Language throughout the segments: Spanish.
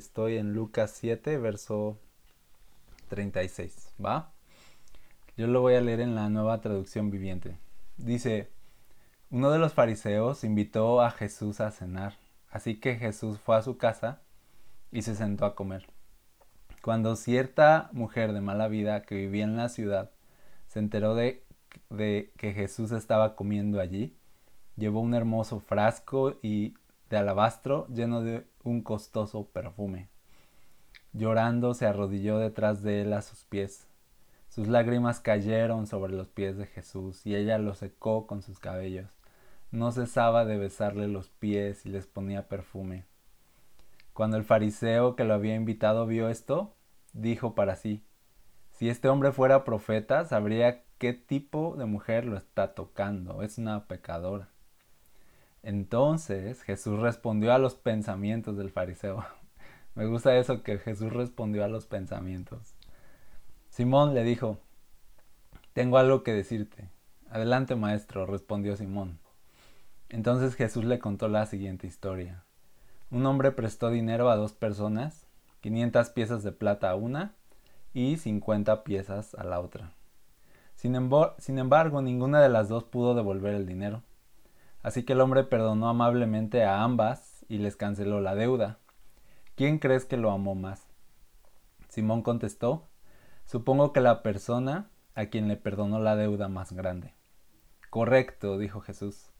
estoy en Lucas 7, verso 36, ¿va? Yo lo voy a leer en la nueva traducción viviente. Dice, uno de los fariseos invitó a Jesús a cenar, así que Jesús fue a su casa y se sentó a comer. Cuando cierta mujer de mala vida que vivía en la ciudad se enteró de, de que Jesús estaba comiendo allí, llevó un hermoso frasco y de alabastro lleno de un costoso perfume. Llorando se arrodilló detrás de él a sus pies. Sus lágrimas cayeron sobre los pies de Jesús y ella los secó con sus cabellos. No cesaba de besarle los pies y les ponía perfume. Cuando el fariseo que lo había invitado vio esto, dijo para sí, si este hombre fuera profeta, sabría qué tipo de mujer lo está tocando. Es una pecadora. Entonces Jesús respondió a los pensamientos del fariseo. Me gusta eso que Jesús respondió a los pensamientos. Simón le dijo, tengo algo que decirte. Adelante, maestro, respondió Simón. Entonces Jesús le contó la siguiente historia. Un hombre prestó dinero a dos personas, 500 piezas de plata a una y 50 piezas a la otra. Sin, sin embargo, ninguna de las dos pudo devolver el dinero. Así que el hombre perdonó amablemente a ambas y les canceló la deuda. ¿Quién crees que lo amó más? Simón contestó, supongo que la persona a quien le perdonó la deuda más grande. Correcto, dijo Jesús.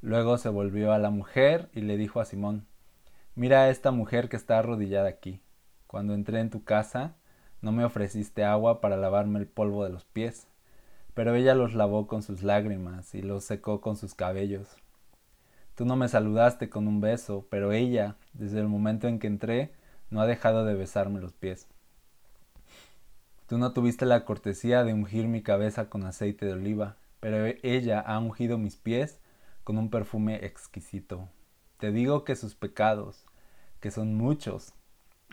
Luego se volvió a la mujer y le dijo a Simón, Mira a esta mujer que está arrodillada aquí. Cuando entré en tu casa, no me ofreciste agua para lavarme el polvo de los pies pero ella los lavó con sus lágrimas y los secó con sus cabellos. Tú no me saludaste con un beso, pero ella, desde el momento en que entré, no ha dejado de besarme los pies. Tú no tuviste la cortesía de ungir mi cabeza con aceite de oliva, pero ella ha ungido mis pies con un perfume exquisito. Te digo que sus pecados, que son muchos,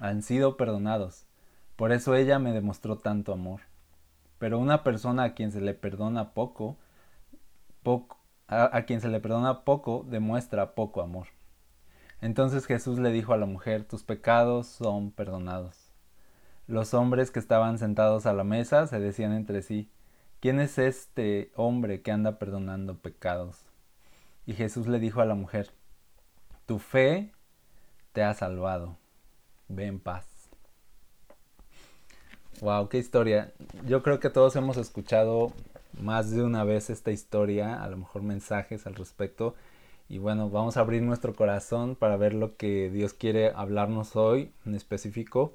han sido perdonados. Por eso ella me demostró tanto amor. Pero una persona a quien se le perdona poco, a, quien se le perdona poco, demuestra poco amor. Entonces Jesús le dijo a la mujer, tus pecados son perdonados. Los hombres que estaban sentados a la mesa se decían entre sí, ¿quién es este hombre que anda perdonando pecados? Y Jesús le dijo a la mujer, tu fe te ha salvado, ve en paz. Wow, qué historia. Yo creo que todos hemos escuchado más de una vez esta historia, a lo mejor mensajes al respecto. Y bueno, vamos a abrir nuestro corazón para ver lo que Dios quiere hablarnos hoy en específico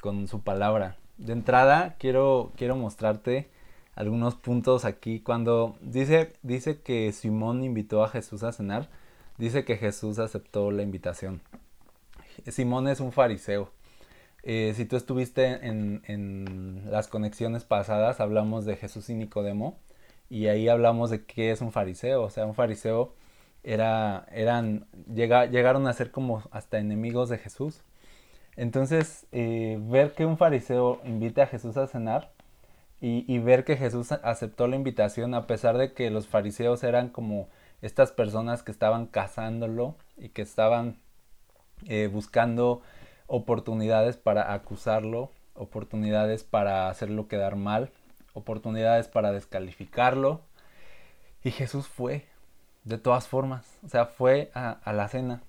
con su palabra. De entrada, quiero, quiero mostrarte algunos puntos aquí. Cuando dice, dice que Simón invitó a Jesús a cenar, dice que Jesús aceptó la invitación. Simón es un fariseo. Eh, si tú estuviste en, las conexiones pasadas, hablamos de Jesús y Nicodemo y ahí hablamos de qué es un fariseo. O sea, un fariseo era, eran, llegaron a ser como hasta enemigos de Jesús. Entonces, eh, ver que un fariseo invita a Jesús a cenar y, y, ver que Jesús aceptó la invitación a pesar de que los fariseos eran como estas personas que estaban cazándolo y que estaban eh, buscando oportunidades para acusarlo, oportunidades para hacerlo quedar mal, oportunidades para descalificarlo. Y Jesús fue, de todas formas, o sea, fue a, la cena.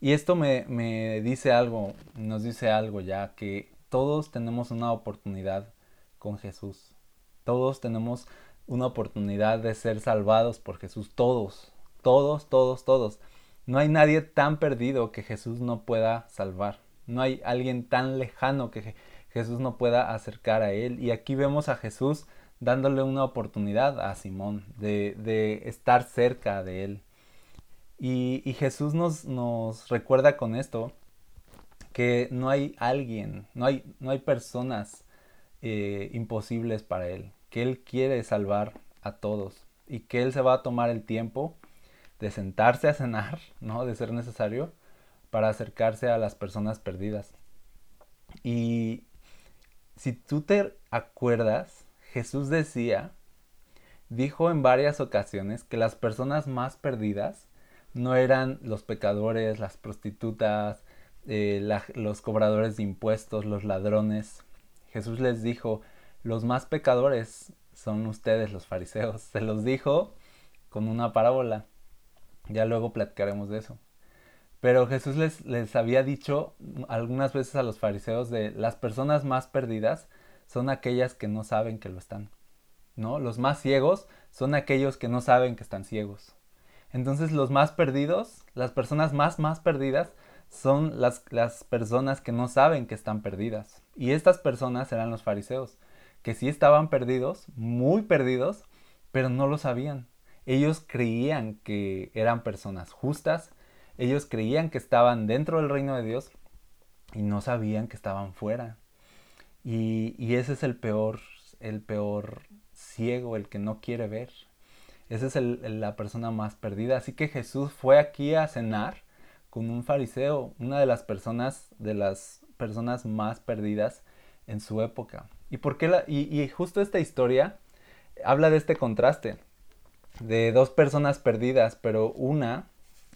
Y esto me, me dice algo, nos dice algo ya, que todos tenemos una oportunidad con Jesús. Todos tenemos una oportunidad de ser salvados por Jesús. Todos, todos, todos, todos. No hay nadie tan perdido que Jesús no pueda salvar. No hay alguien tan lejano que Jesús no pueda acercar a él. Y aquí vemos a Jesús dándole una oportunidad a Simón de, estar cerca de él. Y, Jesús nos, recuerda con esto que no hay alguien, no hay, no hay personas eh, imposibles para Él, que Él quiere salvar a todos y que Él se va a tomar el tiempo de sentarse a cenar, ¿no? De ser necesario, para acercarse a las personas perdidas. Y si tú te acuerdas, Jesús decía, dijo en varias ocasiones que las personas más perdidas no eran los pecadores, las prostitutas, eh, los cobradores de impuestos, los ladrones. Jesús les dijo, los más pecadores son ustedes los fariseos. Se los dijo con una parábola. Ya luego platicaremos de eso. Pero Jesús les, les había dicho algunas veces a los fariseos de las personas más perdidas son aquellas que no saben que lo están. ¿No? Los más ciegos son aquellos que no saben que están ciegos. Entonces los más perdidos, las personas más más perdidas son las, las personas que no saben que están perdidas. Y estas personas eran los fariseos, que sí estaban perdidos, muy perdidos, pero no lo sabían. Ellos creían que eran personas justas, ellos creían que estaban dentro del reino de Dios y no sabían que estaban fuera. Y, ese es el peor, el peor ciego, el que no quiere ver. Esa es la persona más perdida. Así que Jesús fue aquí a cenar con un fariseo, una de las personas, de las personas más perdidas en su época. ¿Y, por qué la, y, justo esta historia habla de este contraste, de dos personas perdidas, pero una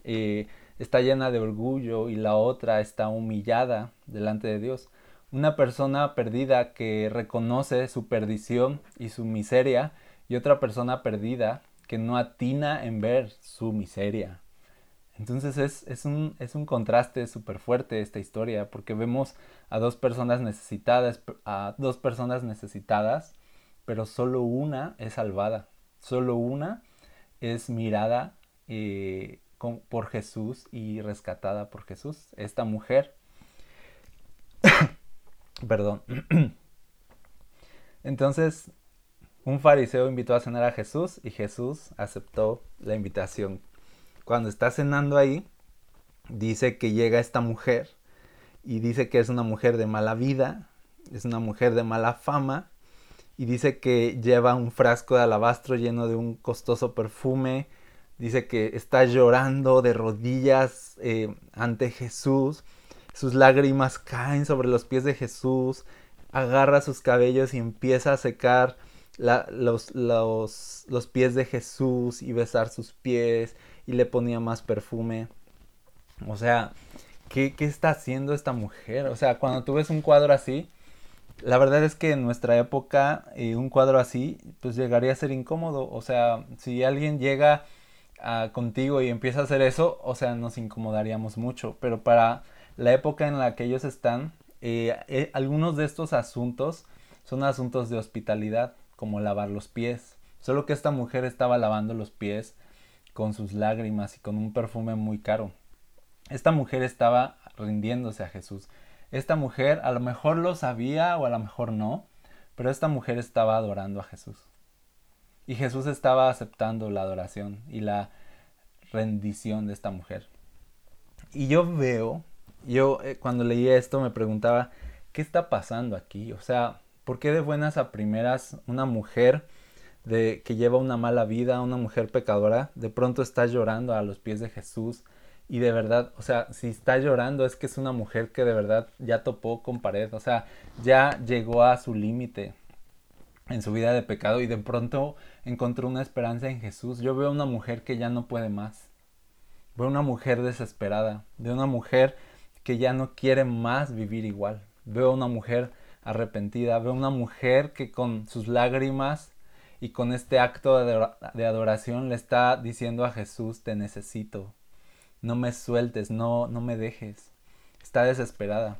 eh, está llena de orgullo y la otra está humillada delante de Dios. Una persona perdida que reconoce su perdición y su miseria y otra persona perdida que no atina en ver su miseria. Entonces es, es, un, es un contraste súper fuerte esta historia, porque vemos a dos personas necesitadas, a dos personas necesitadas, pero solo una es salvada, solo una es mirada eh, por Jesús y rescatada por Jesús. Esta mujer, perdón. Entonces, un fariseo invitó a cenar a Jesús y Jesús aceptó la invitación. Cuando está cenando ahí, dice que llega esta mujer y dice que es una mujer de mala vida, es una mujer de mala fama y dice que lleva un frasco de alabastro lleno de un costoso perfume, dice que está llorando de rodillas eh, ante Jesús, sus lágrimas caen sobre los pies de Jesús, agarra sus cabellos y empieza a secar los, los, pies de Jesús y besar sus pies y le ponía más perfume. O sea, ¿qué, está haciendo esta mujer? O sea, cuando tú ves un cuadro así, la verdad es que en nuestra época eh, un cuadro así, pues llegaría a ser incómodo. O sea, si alguien llega contigo y empieza a hacer eso, o sea, nos incomodaríamos mucho. Pero para la época en la que ellos están, eh, eh, algunos de estos asuntos son asuntos de hospitalidad como lavar los pies. Solo que esta mujer estaba lavando los pies con sus lágrimas y con un perfume muy caro. Esta mujer estaba rindiéndose a Jesús. Esta mujer a lo mejor lo sabía o a lo mejor no, pero esta mujer estaba adorando a Jesús. Y Jesús estaba aceptando la adoración y la rendición de esta mujer. Y yo veo, yo eh, cuando leía esto me preguntaba, ¿qué está pasando aquí? O sea, ¿Por qué de buenas a primeras una mujer de, que lleva una mala vida, una mujer pecadora, de pronto está llorando a los pies de Jesús? Y de verdad, o sea, si está llorando es que es una mujer que de verdad ya topó con pared, o sea, ya llegó a su límite en su vida de pecado y de pronto encontró una esperanza en Jesús. Yo veo una mujer que ya no puede más. Veo una mujer desesperada, veo una mujer que ya no quiere más vivir igual. Veo una mujer arrepentida, veo una mujer que con sus lágrimas y con este acto de adoración le está diciendo a Jesús, te necesito, no me sueltes, no, no me dejes. Está desesperada.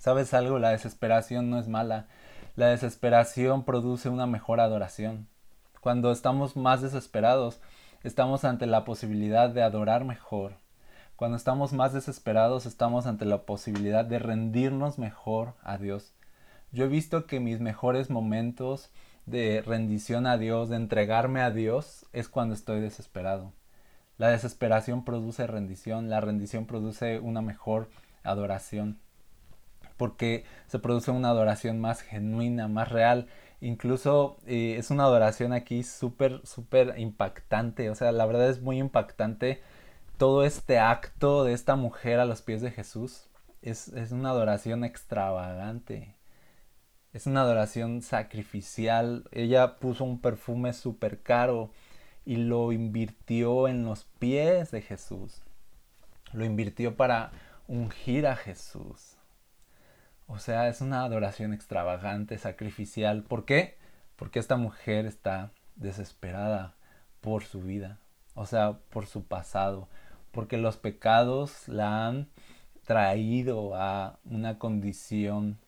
¿Sabes algo? La desesperación no es mala. La desesperación produce una mejor adoración. Cuando estamos más desesperados, estamos ante la posibilidad de adorar mejor. Cuando estamos más desesperados, estamos ante la posibilidad de rendirnos mejor a Dios. Yo he visto que mis mejores momentos de rendición a Dios, de entregarme a Dios, es cuando estoy desesperado. La desesperación produce rendición, la rendición produce una mejor adoración, porque se produce una adoración más genuina, más real. Incluso eh, es una adoración aquí súper, súper impactante. O sea, la verdad es muy impactante todo este acto de esta mujer a los pies de Jesús. Es, es una adoración extravagante. Es una adoración sacrificial. Ella puso un perfume súper caro y lo invirtió en los pies de Jesús. Lo invirtió para ungir a Jesús. O sea, es una adoración extravagante, sacrificial. ¿Por qué? Porque esta mujer está desesperada por su vida, o sea, por su pasado, porque los pecados la han traído a una condición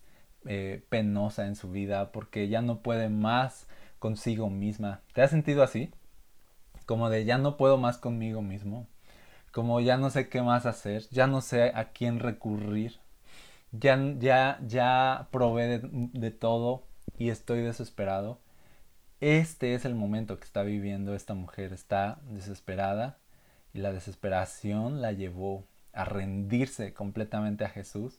eh, penosa en su vida, porque ya no puede más consigo misma. ¿Te has sentido así? Como de ya no puedo más conmigo mismo, como ya no sé qué más hacer, ya no sé a quién recurrir, ya, ya, ya probé de todo y estoy desesperado. Este es el momento que está viviendo esta mujer, está desesperada y la desesperación la llevó a rendirse completamente a Jesús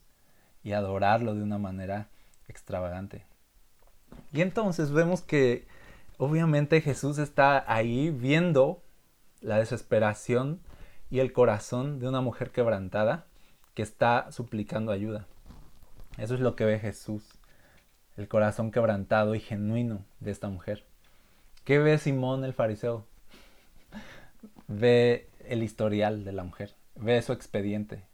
y adorarlo de una manera extravagante. Y entonces vemos que obviamente Jesús está ahí viendo la desesperación y el corazón de una mujer quebrantada que está suplicando ayuda. Eso es lo que ve Jesús, el corazón quebrantado y genuino de esta mujer. ¿Qué ve Simón el fariseo? Ve el historial de la mujer, ve su expediente,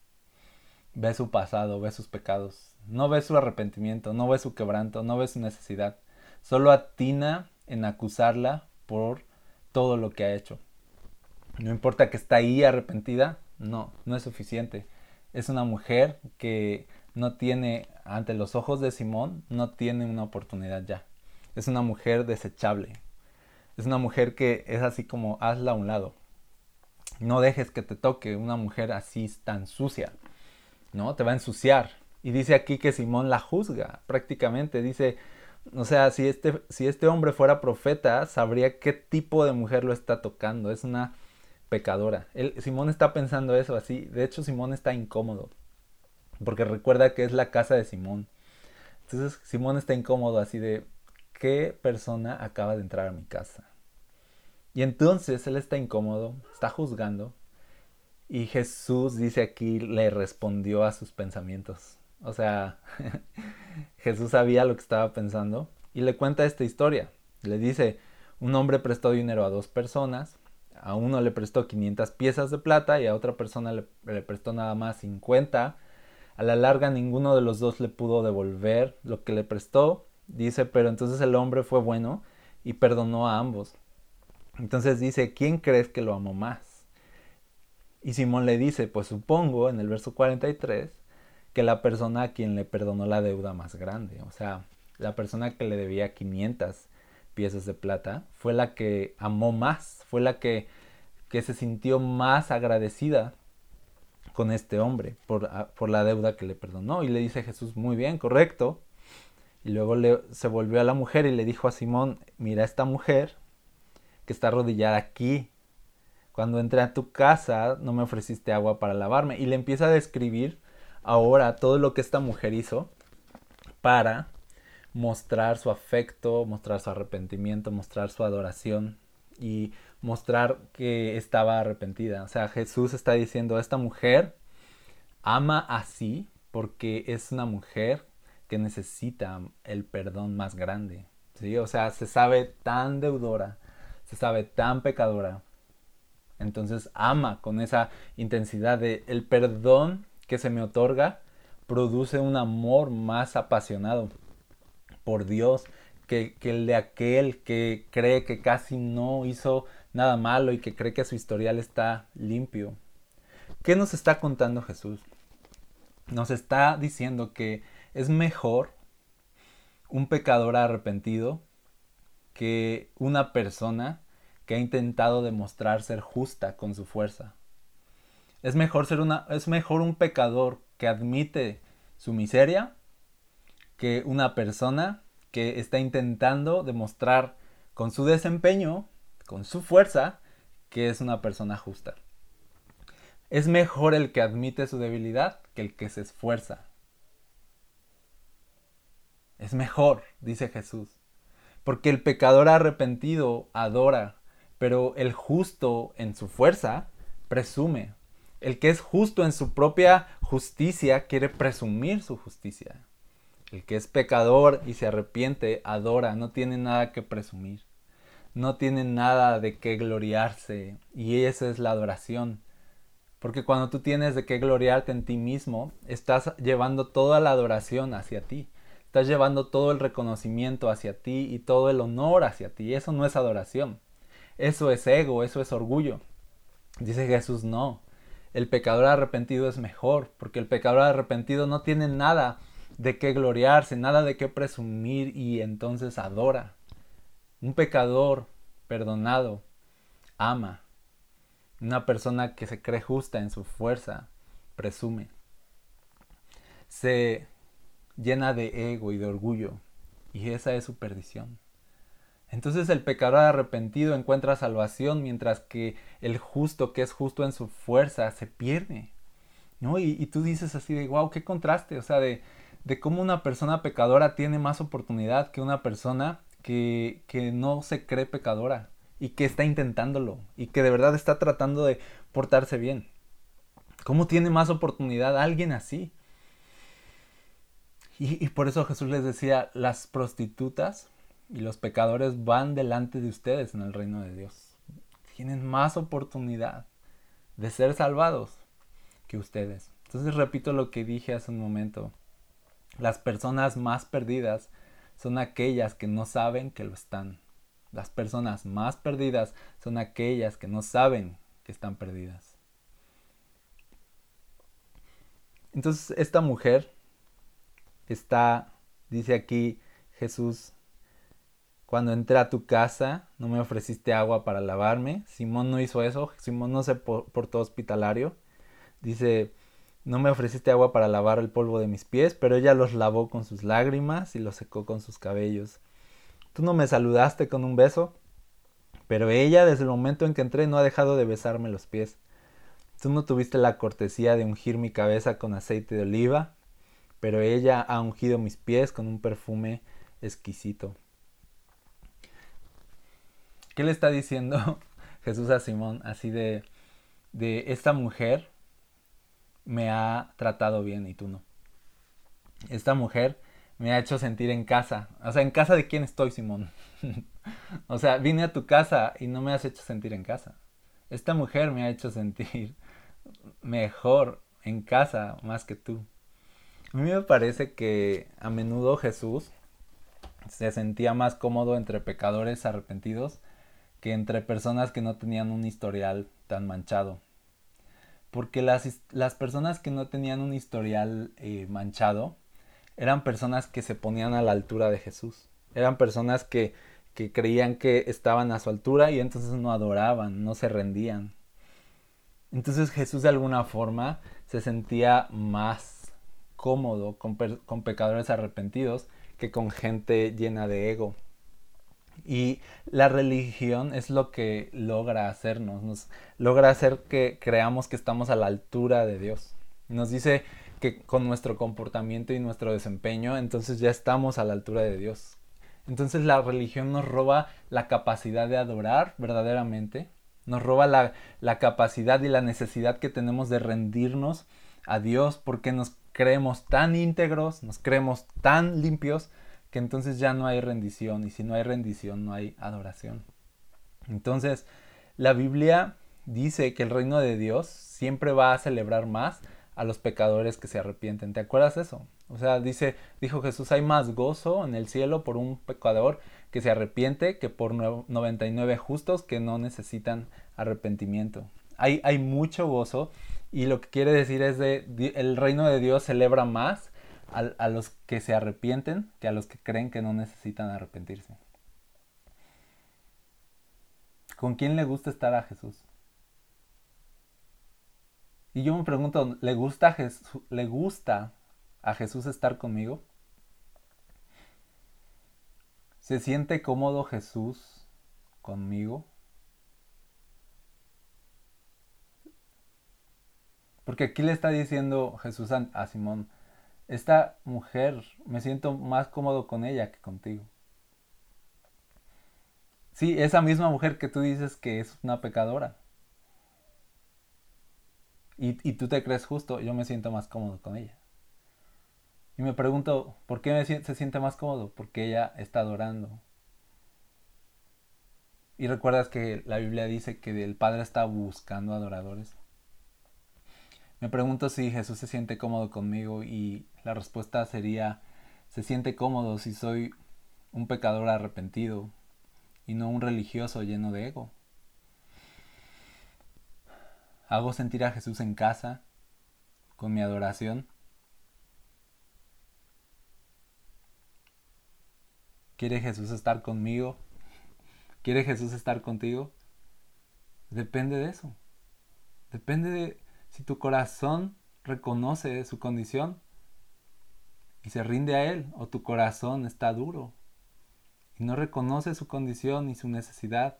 ve su pasado, ve sus pecados, no ve su arrepentimiento, no ve su quebranto, no ve su necesidad, solo atina en acusarla por todo lo que ha hecho. No importa que está ahí arrepentida, no, no es suficiente. Es una mujer que no tiene, ante los ojos de Simón, no tiene una oportunidad ya. Es una mujer desechable. Es una mujer que es así como hazla a un lado. No dejes que te toque una mujer así tan sucia. ¿No? Te va a ensuciar. Y dice aquí que Simón la juzga, prácticamente. Dice, o sea, si este, si este hombre fuera profeta, sabría qué tipo de mujer lo está tocando. Es una pecadora. Simón está pensando eso así. De hecho, Simón está incómodo. Porque recuerda que es la casa de Simón. Entonces, Simón está incómodo así de, ¿qué persona acaba de entrar a mi casa? Y entonces él está incómodo, está juzgando. Y Jesús dice aquí, le respondió a sus pensamientos. O sea, Jesús sabía lo que estaba pensando y le cuenta esta historia. Le dice, un hombre prestó dinero a dos personas, a uno le prestó 500 piezas de plata y a otra persona le, le, prestó nada más 50. A la larga ninguno de los dos le pudo devolver lo que le prestó. Dice, pero entonces el hombre fue bueno y perdonó a ambos. Entonces dice, ¿quién crees que lo amó más? Y Simón le dice, pues supongo en el verso 43 que la persona a quien le perdonó la deuda más grande, o sea, la persona que le debía 500 piezas de plata, fue la que amó más, fue la que, que se sintió más agradecida con este hombre por, por, la deuda que le perdonó. Y le dice Jesús, muy bien, correcto. Y luego se volvió a la mujer y le dijo a Simón, mira esta mujer que está arrodillada aquí. Cuando entré a tu casa no me ofreciste agua para lavarme. Y le empieza a describir ahora todo lo que esta mujer hizo para mostrar su afecto, mostrar su arrepentimiento, mostrar su adoración y mostrar que estaba arrepentida. O sea, Jesús está diciendo, esta mujer ama así porque es una mujer que necesita el perdón más grande. ¿sí? O sea, se sabe tan deudora, se sabe tan pecadora. Entonces ama con esa intensidad de el perdón que se me otorga produce un amor más apasionado por Dios que, que, el de aquel que cree que casi no hizo nada malo y que cree que su historial está limpio. ¿Qué nos está contando Jesús? Nos está diciendo que es mejor un pecador arrepentido que una persona que ha intentado demostrar ser justa con su fuerza. Es mejor ser una es mejor un pecador que admite su miseria que una persona que está intentando demostrar con su desempeño, con su fuerza, que es una persona justa. Es mejor el que admite su debilidad que el que se esfuerza. Es mejor, dice Jesús, porque el pecador arrepentido adora, pero el justo en su fuerza presume. El que es justo en su propia justicia quiere presumir su justicia. El que es pecador y se arrepiente adora, no tiene nada que presumir, no tiene nada de qué gloriarse y esa es la adoración. Porque cuando tú tienes de qué gloriarte en ti mismo, estás llevando toda la adoración hacia ti. Estás llevando todo el reconocimiento hacia ti y todo el honor hacia ti. Eso no es adoración. Eso es ego, eso es orgullo. Dice Jesús, no. El pecador arrepentido es mejor, porque el pecador arrepentido no tiene nada de qué gloriarse, nada de qué presumir y entonces adora. Un pecador perdonado ama. Una persona que se cree justa en su fuerza presume. Se llena de ego y de orgullo y esa es su perdición. Entonces el pecador arrepentido encuentra salvación mientras que el justo que es justo en su fuerza se pierde. ¿no? Y, tú dices así de, wow, qué contraste, o sea, de, de cómo una persona pecadora tiene más oportunidad que una persona que, que no se cree pecadora y que está intentándolo y que de verdad está tratando de portarse bien. ¿Cómo tiene más oportunidad alguien así? Y, por eso Jesús les decía, las prostitutas y los pecadores van delante de ustedes en el reino de Dios. Tienen más oportunidad de ser salvados que ustedes. Entonces repito lo que dije hace un momento. Las personas más perdidas son aquellas que no saben que lo están. Las personas más perdidas son aquellas que no saben que están perdidas. Entonces esta mujer está, dice aquí Jesús, cuando entré a tu casa no me ofreciste agua para lavarme. Simón no hizo eso, Simón no se portó hospitalario. Dice, no me ofreciste agua para lavar el polvo de mis pies, pero ella los lavó con sus lágrimas y los secó con sus cabellos. Tú no me saludaste con un beso, pero ella desde el momento en que entré no ha dejado de besarme los pies. Tú no tuviste la cortesía de ungir mi cabeza con aceite de oliva, pero ella ha ungido mis pies con un perfume exquisito. ¿Qué le está diciendo Jesús a Simón así de, de esta mujer me ha tratado bien y tú no. Esta mujer me ha hecho sentir en casa. O sea, ¿en casa de quién estoy, Simón? o sea, vine a tu casa y no me has hecho sentir en casa. Esta mujer me ha hecho sentir mejor en casa más que tú. A mí me parece que a menudo Jesús se sentía más cómodo entre pecadores arrepentidos que entre personas que no tenían un historial tan manchado porque las, las personas que no tenían un historial eh, manchado eran personas que se ponían a la altura de Jesús. Eran personas que, que creían que estaban a su altura y entonces no adoraban, no se rendían. Entonces Jesús de alguna forma se sentía más cómodo con, con pecadores arrepentidos que con gente llena de ego. Y la religión es lo que logra hacernos, nos logra hacer que creamos que estamos a la altura de Dios. Nos dice que con nuestro comportamiento y nuestro desempeño, entonces ya estamos a la altura de Dios. Entonces la religión nos roba la capacidad de adorar verdaderamente, nos roba la, la capacidad y la necesidad que tenemos de rendirnos a Dios porque nos creemos tan íntegros, nos creemos tan limpios que entonces ya no hay rendición y si no hay rendición no hay adoración. Entonces, la Biblia dice que el reino de Dios siempre va a celebrar más a los pecadores que se arrepienten. ¿Te acuerdas eso? O sea, dice, dijo Jesús, hay más gozo en el cielo por un pecador que se arrepiente que por 99 justos que no necesitan arrepentimiento. Hay, hay mucho gozo y lo que quiere decir es de el reino de Dios celebra más a, los que se arrepienten que a los que creen que no necesitan arrepentirse. ¿Con quién le gusta estar a Jesús? Y yo me pregunto, ¿le gusta, Jesús, ¿le gusta a Jesús estar conmigo? ¿Se siente cómodo Jesús conmigo? Porque aquí le está diciendo Jesús a Simón, esta mujer me siento más cómodo con ella que contigo. Sí, esa misma mujer que tú dices que es una pecadora. Y, y, tú te crees justo, yo me siento más cómodo con ella. Y me pregunto, ¿por qué se siente más cómodo? Porque ella está adorando. Y recuerdas que la Biblia dice que el Padre está buscando adoradores. Me pregunto si Jesús se siente cómodo conmigo y la respuesta sería, se siente cómodo si soy un pecador arrepentido y no un religioso lleno de ego. Hago sentir a Jesús en casa con mi adoración. ¿Quiere Jesús estar conmigo? ¿Quiere Jesús estar contigo? Depende de eso. Depende de si tu corazón reconoce su condición y se rinde a Él o tu corazón está duro y no reconoce su condición y su necesidad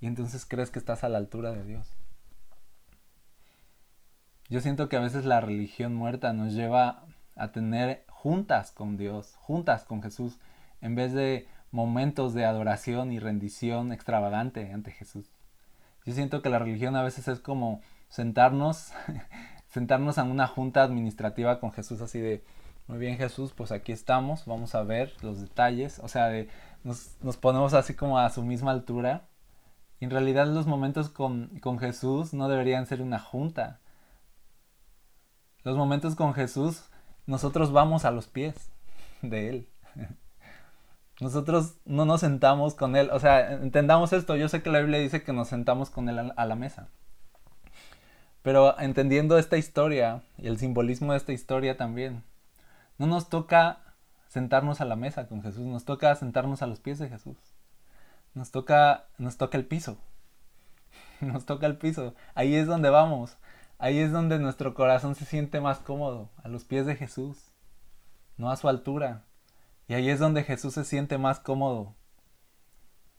y entonces crees que estás a la altura de Dios. Yo siento que a veces la religión muerta nos lleva a tener juntas con Dios, juntas con Jesús, en vez de momentos de adoración y rendición extravagante ante Jesús. Yo siento que la religión a veces es como sentarnos, sentarnos en una junta administrativa con Jesús así de, muy bien Jesús, pues aquí estamos, vamos a ver los detalles, o sea, de, nos, nos ponemos así como a su misma altura. En realidad los momentos con, con Jesús no deberían ser una junta. Los momentos con Jesús, nosotros vamos a los pies de Él. Nosotros no nos sentamos con Él. O sea, entendamos esto. Yo sé que la Biblia dice que nos sentamos con Él a la mesa. Pero entendiendo esta historia y el simbolismo de esta historia también, no nos toca sentarnos a la mesa con Jesús, nos toca sentarnos a los pies de Jesús. Nos toca, nos toca el piso. Nos toca el piso. Ahí es donde vamos. Ahí es donde nuestro corazón se siente más cómodo, a los pies de Jesús, no a su altura. Y ahí es donde Jesús se siente más cómodo,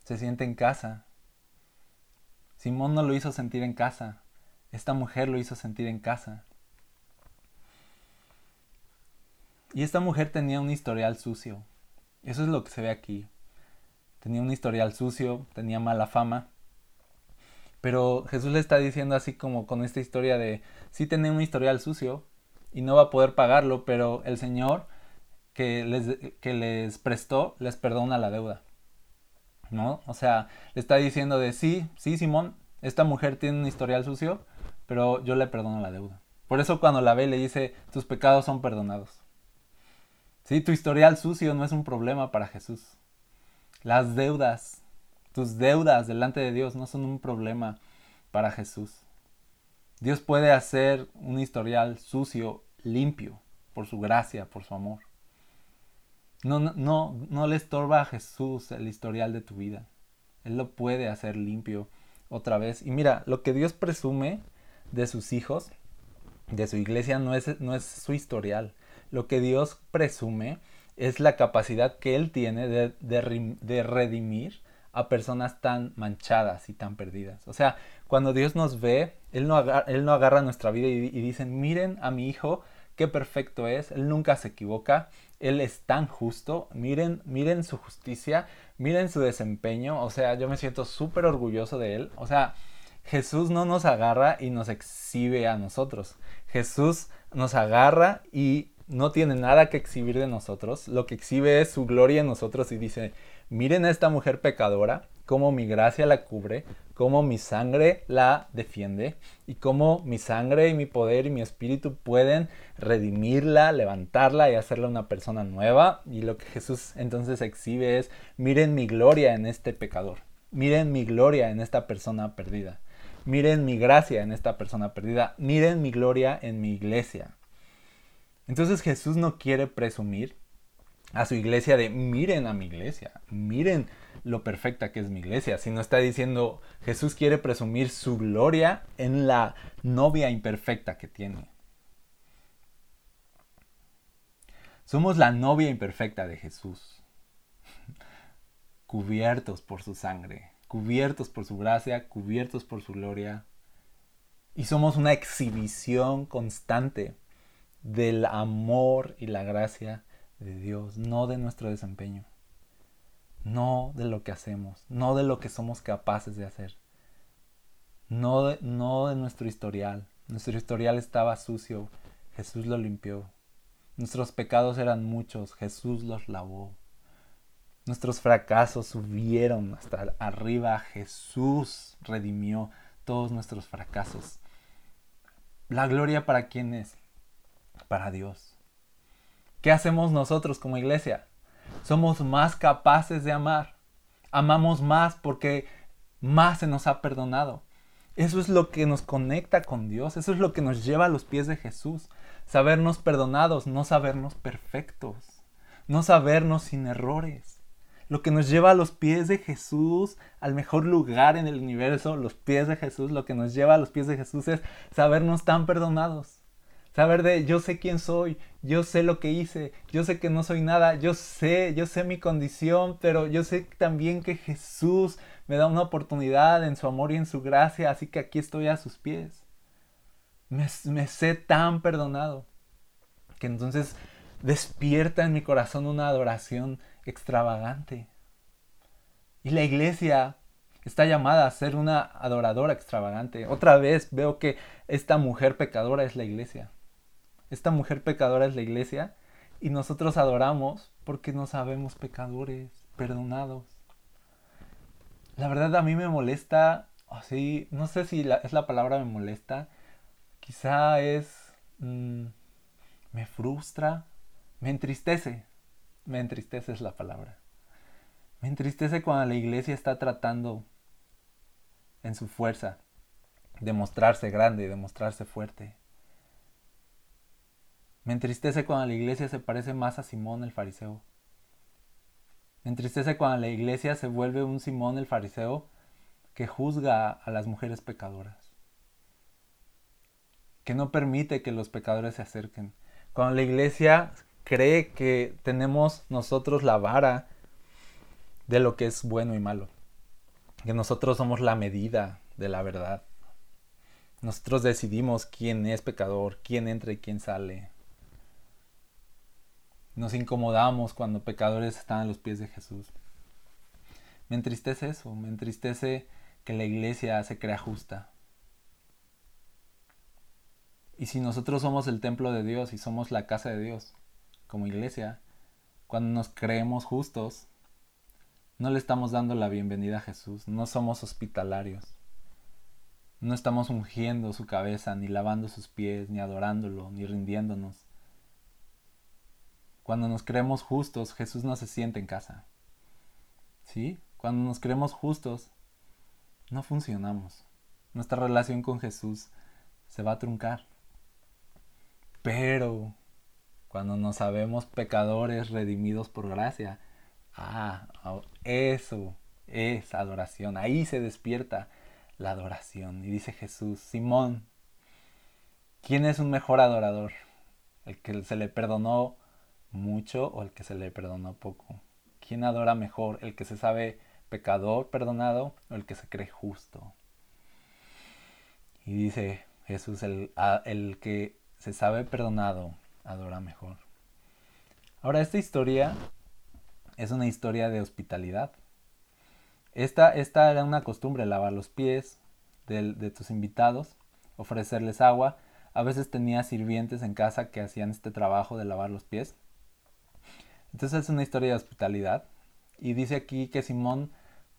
se siente en casa. Simón no lo hizo sentir en casa, esta mujer lo hizo sentir en casa. Y esta mujer tenía un historial sucio. Eso es lo que se ve aquí. Tenía un historial sucio, tenía mala fama. Pero Jesús le está diciendo así como con esta historia de, sí tenía un historial sucio y no va a poder pagarlo, pero el Señor que les, que les prestó les perdona la deuda. ¿No? O sea, le está diciendo de, sí, sí, Simón, esta mujer tiene un historial sucio, pero yo le perdono la deuda. Por eso cuando la ve le dice, tus pecados son perdonados. Tu historial sucio no es un problema para Jesús. Las deudas tus deudas delante de Dios no son un problema para Jesús. Dios puede hacer un historial sucio limpio por su gracia, por su amor. No, no, no le estorba a Jesús el historial de tu vida. Él lo puede hacer limpio otra vez. Y mira, lo que Dios presume de sus hijos, de su iglesia, no es, no es su historial. Lo que Dios presume es la capacidad que Él tiene de, de redimir a personas tan manchadas y tan perdidas. O sea, cuando Dios nos ve, Él no agarra, él no agarra nuestra vida y, y dice, miren a mi hijo, qué perfecto es, Él nunca se equivoca, Él es tan justo, miren, miren su justicia, miren su desempeño, o sea, yo me siento súper orgulloso de Él, o sea, Jesús no nos agarra y nos exhibe a nosotros, Jesús nos agarra y no tiene nada que exhibir de nosotros, lo que exhibe es su gloria en nosotros y dice, miren a esta mujer pecadora, cómo mi gracia la cubre, cómo mi sangre la defiende y cómo mi sangre y mi poder y mi espíritu pueden redimirla, levantarla y hacerla una persona nueva. Y lo que Jesús entonces exhibe es, miren mi gloria en este pecador, miren mi gloria en esta persona perdida, miren mi gracia en esta persona perdida, miren mi gloria en mi iglesia. Entonces Jesús no quiere presumir a su iglesia de miren a mi iglesia, miren lo perfecta que es mi iglesia, sino está diciendo Jesús quiere presumir su gloria en la novia imperfecta que tiene. Somos la novia imperfecta de Jesús, cubiertos por su sangre, cubiertos por su gracia, cubiertos por su gloria, y somos una exhibición constante del amor y la gracia de Dios, no de nuestro desempeño, no de lo que hacemos, no de lo que somos capaces de hacer, no de, no de nuestro historial. Nuestro historial estaba sucio, Jesús lo limpió. Nuestros pecados eran muchos, Jesús los lavó. Nuestros fracasos subieron hasta arriba, Jesús redimió todos nuestros fracasos. ¿La gloria para quién es? Para Dios. ¿Qué hacemos nosotros como iglesia? Somos más capaces de amar. Amamos más porque más se nos ha perdonado. Eso es lo que nos conecta con Dios, eso es lo que nos lleva a los pies de Jesús. Sabernos perdonados, no sabernos perfectos, no sabernos sin errores. Lo que nos lleva a los pies de Jesús, al mejor lugar en el universo, los pies de Jesús, lo que nos lleva a los pies de Jesús es sabernos tan perdonados. Saber de yo sé quién soy, yo sé lo que hice, yo sé que no soy nada, yo sé, yo sé mi condición, pero yo sé también que Jesús me da una oportunidad en su amor y en su gracia, así que aquí estoy a sus pies. Me, me sé tan perdonado que entonces despierta en mi corazón una adoración extravagante. Y la iglesia está llamada a ser una adoradora extravagante. Otra vez veo que esta mujer pecadora es la iglesia. Esta mujer pecadora es la iglesia y nosotros adoramos porque no sabemos pecadores, perdonados. La verdad a mí me molesta, así, no sé si es la palabra me molesta, quizá es, mm, me frustra, me entristece, me entristece es la palabra. Me entristece cuando la iglesia está tratando en su fuerza de mostrarse grande, de mostrarse fuerte, me entristece cuando la iglesia se parece más a Simón el fariseo. Me entristece cuando la iglesia se vuelve un Simón el fariseo que juzga a las mujeres pecadoras. Que no permite que los pecadores se acerquen. Cuando la iglesia cree que tenemos nosotros la vara de lo que es bueno y malo. Que nosotros somos la medida de la verdad. Nosotros decidimos quién es pecador, quién entra y quién sale. Nos incomodamos cuando pecadores están a los pies de Jesús. Me entristece eso, me entristece que la iglesia se crea justa. Y si nosotros somos el templo de Dios y somos la casa de Dios como iglesia, cuando nos creemos justos, no le estamos dando la bienvenida a Jesús, no somos hospitalarios. No estamos ungiendo su cabeza, ni lavando sus pies, ni adorándolo, ni rindiéndonos. Cuando nos creemos justos, Jesús no se siente en casa. ¿Sí? Cuando nos creemos justos, no funcionamos. Nuestra relación con Jesús se va a truncar. Pero cuando nos sabemos pecadores redimidos por gracia, ah, eso es adoración. Ahí se despierta la adoración. Y dice Jesús, Simón, ¿quién es un mejor adorador? El que se le perdonó mucho o el que se le perdonó poco? ¿Quién adora mejor? ¿El que se sabe pecador perdonado o el que se cree justo? Y dice Jesús, el, el que se sabe perdonado adora mejor. Ahora, esta historia es una historia de hospitalidad. Esta, esta era una costumbre, lavar los pies de, de tus invitados, ofrecerles agua. A veces tenía sirvientes en casa que hacían este trabajo de lavar los pies. Entonces es una historia de hospitalidad. Y dice aquí que Simón,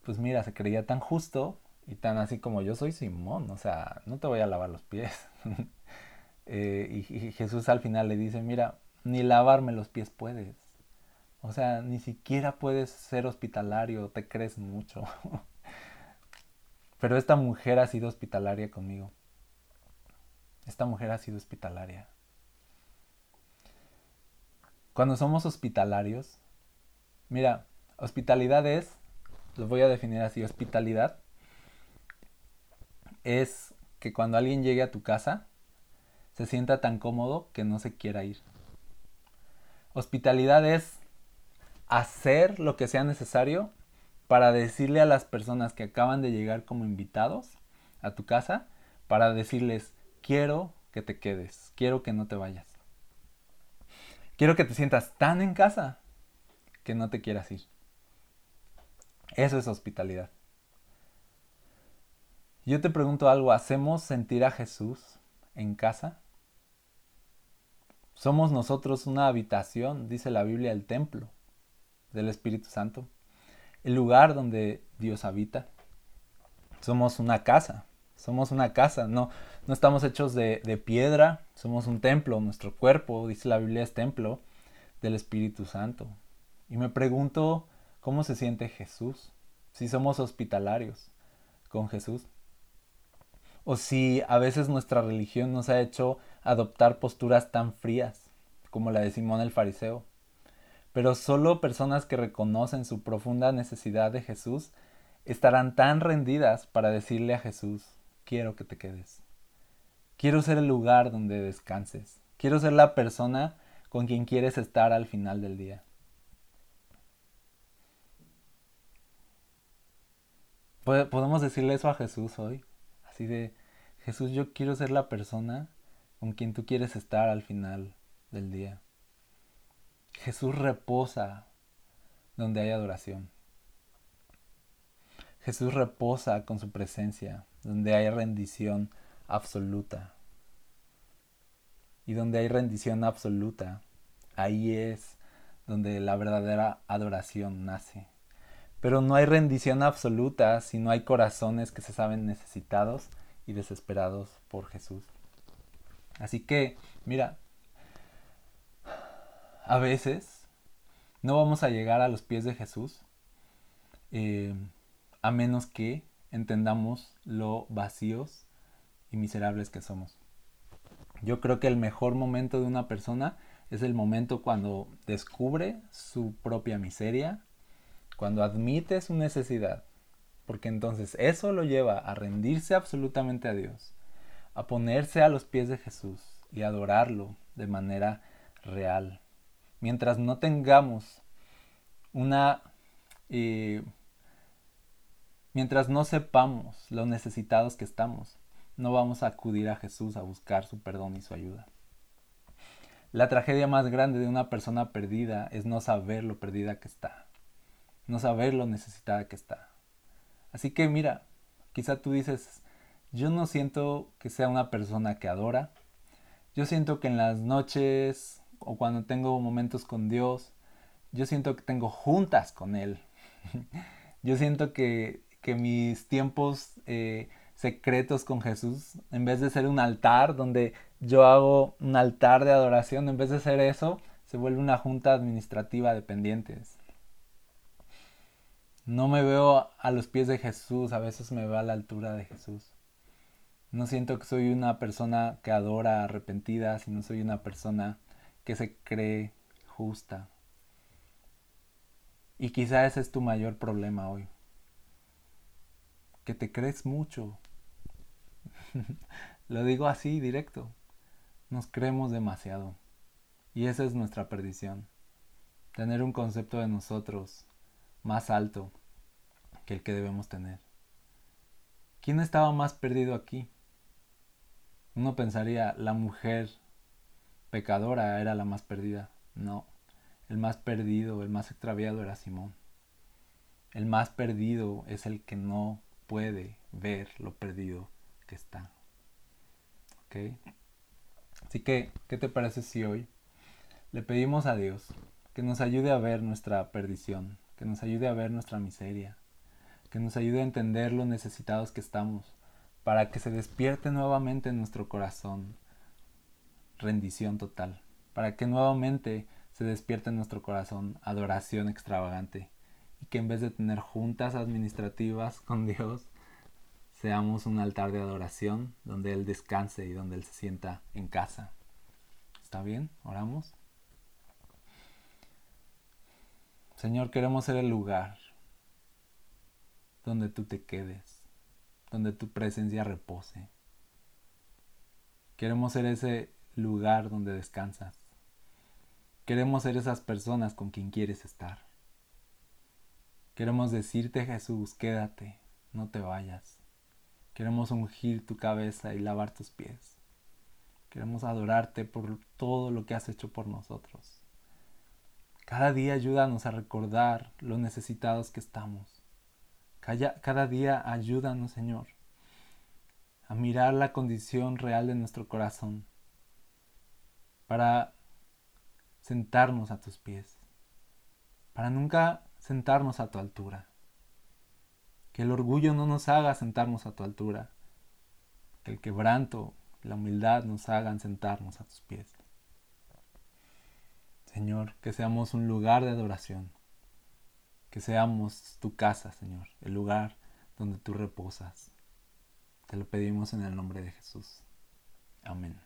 pues mira, se creía tan justo y tan así como yo soy Simón, o sea, no te voy a lavar los pies. Eh, y, Jesús al final le dice, mira, ni lavarme los pies puedes. O sea, ni siquiera puedes ser hospitalario, te crees mucho. Pero esta mujer ha sido hospitalaria conmigo. Esta mujer ha sido hospitalaria. Cuando somos hospitalarios, mira, hospitalidad es, lo voy a definir así, hospitalidad es que cuando alguien llegue a tu casa, se sienta tan cómodo que no se quiera ir. Hospitalidad es hacer lo que sea necesario para decirle a las personas que acaban de llegar como invitados a tu casa, para decirles, quiero que te quedes, quiero que no te vayas. Quiero que te sientas tan en casa que no te quieras ir. Eso es hospitalidad. Yo te pregunto algo, ¿hacemos sentir a Jesús en casa? Somos nosotros una habitación, dice la Biblia, el templo del Espíritu Santo, el lugar donde Dios habita. Somos una casa, somos una casa, no, no estamos hechos de, piedra, somos un templo, nuestro cuerpo, dice la Biblia, es templo del Espíritu Santo. Y me pregunto cómo se siente Jesús, si somos hospitalarios con Jesús, o si a veces nuestra religión nos ha hecho adoptar posturas tan frías como la de Simón el Fariseo. Pero solo personas que reconocen su profunda necesidad de Jesús estarán tan rendidas para decirle a Jesús, quiero que te quedes. Quiero ser el lugar donde descanses. Quiero ser la persona con quien quieres estar al final del día. Podemos decirle eso a Jesús hoy. Así de, Jesús, yo quiero ser la persona con quien tú quieres estar al final del día. Jesús reposa donde hay adoración. Jesús reposa con su presencia, donde hay rendición absoluta. Y donde hay rendición absoluta, ahí es donde la verdadera adoración nace. Pero no hay rendición absoluta si no hay corazones que se saben necesitados y desesperados por Jesús. Así que, mira, a veces no vamos a llegar a los pies de Jesús eh, a menos que entendamos lo vacíos y miserables que somos. Yo creo que el mejor momento de una persona es el momento cuando descubre su propia miseria, cuando admite su necesidad, porque entonces eso lo lleva a rendirse absolutamente a Dios, a ponerse a los pies de Jesús y adorarlo de manera real. Mientras no tengamos una... Eh, mientras no sepamos lo necesitados que estamos, no vamos a acudir a Jesús a buscar su perdón y su ayuda. La tragedia más grande de una persona perdida es no saber lo perdida que está, no saber lo necesitada que está. Así que mira, quizá tú dices, yo no siento que sea una persona que adora, yo siento que en las noches o cuando tengo momentos con Dios, yo siento que tengo juntas con Él. yo siento que, que mis tiempos eh, secretos con Jesús, en vez de ser un altar donde yo hago un altar de adoración, en vez de ser eso, se vuelve una junta administrativa de pendientes. No me veo a los pies de Jesús, a veces me veo a la altura de Jesús. No siento que soy una persona que adora arrepentida, sino soy una persona que se cree justa. Y quizá ese es tu mayor problema hoy. Que te crees mucho, Lo digo así, directo. Nos creemos demasiado. Y esa es nuestra perdición. Tener un concepto de nosotros más alto que el que debemos tener. ¿Quién estaba más perdido aquí? Uno pensaría, la mujer pecadora era la más perdida. No, el más perdido, el más extraviado era Simón. El más perdido es el que no puede ver lo perdido que está. ¿Ok? Así que, ¿qué te parece si hoy le pedimos a Dios que nos ayude a ver nuestra perdición, que nos ayude a ver nuestra miseria, que nos ayude a entender lo necesitados que estamos, para que se despierte nuevamente en nuestro corazón rendición total, para que nuevamente se despierte en nuestro corazón adoración extravagante y que en vez de tener juntas administrativas con Dios, seamos un altar de adoración donde Él descanse y donde Él se sienta en casa. ¿Está bien? ¿Oramos? Señor, queremos ser el lugar donde tú te quedes, donde tu presencia repose. Queremos ser ese lugar donde descansas. Queremos ser esas personas con quien quieres estar. Queremos decirte Jesús, quédate, no te vayas. Queremos ungir tu cabeza y lavar tus pies. Queremos adorarte por todo lo que has hecho por nosotros. Cada día ayúdanos a recordar lo necesitados que estamos. Cada, día ayúdanos, Señor, a mirar la condición real de nuestro corazón para sentarnos a tus pies, para nunca sentarnos a tu altura que el orgullo no nos haga sentarnos a tu altura, Que el quebranto, la humildad nos hagan sentarnos a tus pies. Señor, que seamos un lugar de adoración. Que seamos tu casa, Señor, el lugar donde tú reposas. Te lo pedimos en el nombre de Jesús. Amén.